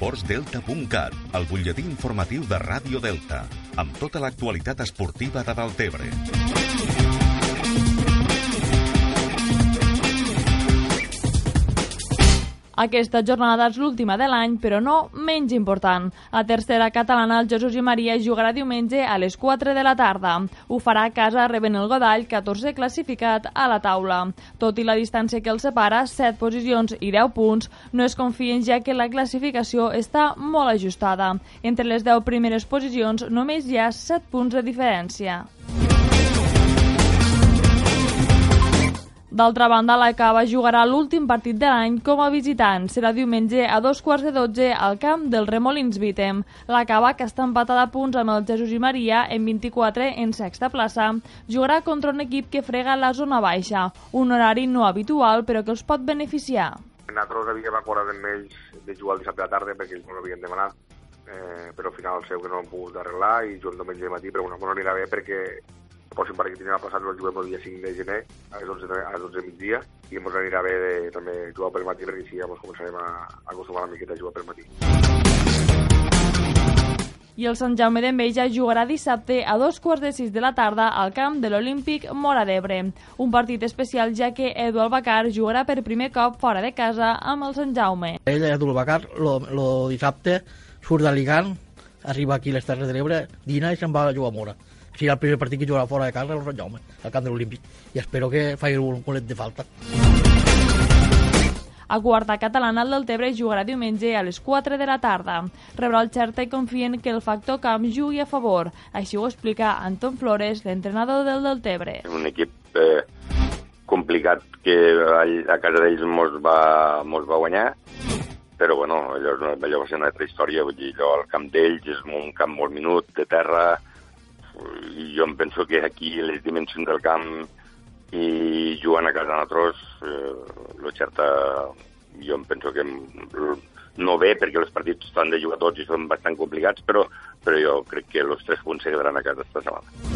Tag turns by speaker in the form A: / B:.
A: esportsdelta.cat, el butlletí informatiu de Ràdio Delta, amb tota l'actualitat esportiva de Deltebre.
B: Aquesta jornada és l'última de l'any, però no menys important. A tercera catalana, el Jesús i Maria jugarà diumenge a les 4 de la tarda. Ho farà a casa rebent el Godall, 14 classificat a la taula. Tot i la distància que els separa, 7 posicions i 10 punts, no es confien ja que la classificació està molt ajustada. Entre les 10 primeres posicions només hi ha 7 punts de diferència. D'altra banda, la Cava jugarà l'últim partit de l'any com a visitant. Serà diumenge a dos quarts de dotze al camp del Remolins Vitem. La Cava, que està empatada a punts amb el Jesús i Maria en 24 en sexta plaça, jugarà contra un equip que frega la zona baixa, un horari no habitual però que els pot beneficiar.
C: Nosaltres havíem acordat amb ells de jugar el dissabte a la tarda perquè ells no l'havien demanat, eh, però al final el seu que no han pogut arreglar i juguem diumenge de matí, però bueno, no anirà bé perquè el pròxim partit que tindrem passat el juguem el dia 5 de gener a les 11, a les 11 de migdia i ens anirà bé de, també jugar pel matí perquè així ja ens començarem a, a acostumar una miqueta a jugar pel matí.
B: I el Sant Jaume d'Enveja jugarà dissabte a dos quarts de sis de la tarda al camp de l'Olímpic Mora d'Ebre. Un partit especial ja que Edu Albacar jugarà per primer cop fora de casa amb el Sant Jaume.
D: Ell, Edu Albacar, el dissabte surt d'Alicant, arriba aquí a les Terres de l'Ebre, dina i se'n va a jugar a Mora serà el primer partit que jugarà fora de casa el Sant Jaume, al camp de l'Olímpic. I espero que faci un golet de falta.
B: A quarta catalana, el Deltebre jugarà diumenge a les 4 de la tarda. Rebrà el Xerta i confien que el factor camp jugui a favor. Així ho explica Anton Flores, l'entrenador del Deltebre.
E: Un equip eh, complicat que a casa d'ells mos, va, mos va guanyar, però bueno, allò, allò va ser una altra història, vull dir, allò, el camp d'ells és un camp molt minut, de terra, i jo em penso que aquí les dimensions del camp i jugant a casa nosaltres, eh, lo certa, jo em penso que no bé, perquè els partits estan de jugar tots i són bastant complicats, però, però jo crec que els tres punts se quedaran a casa esta setmana.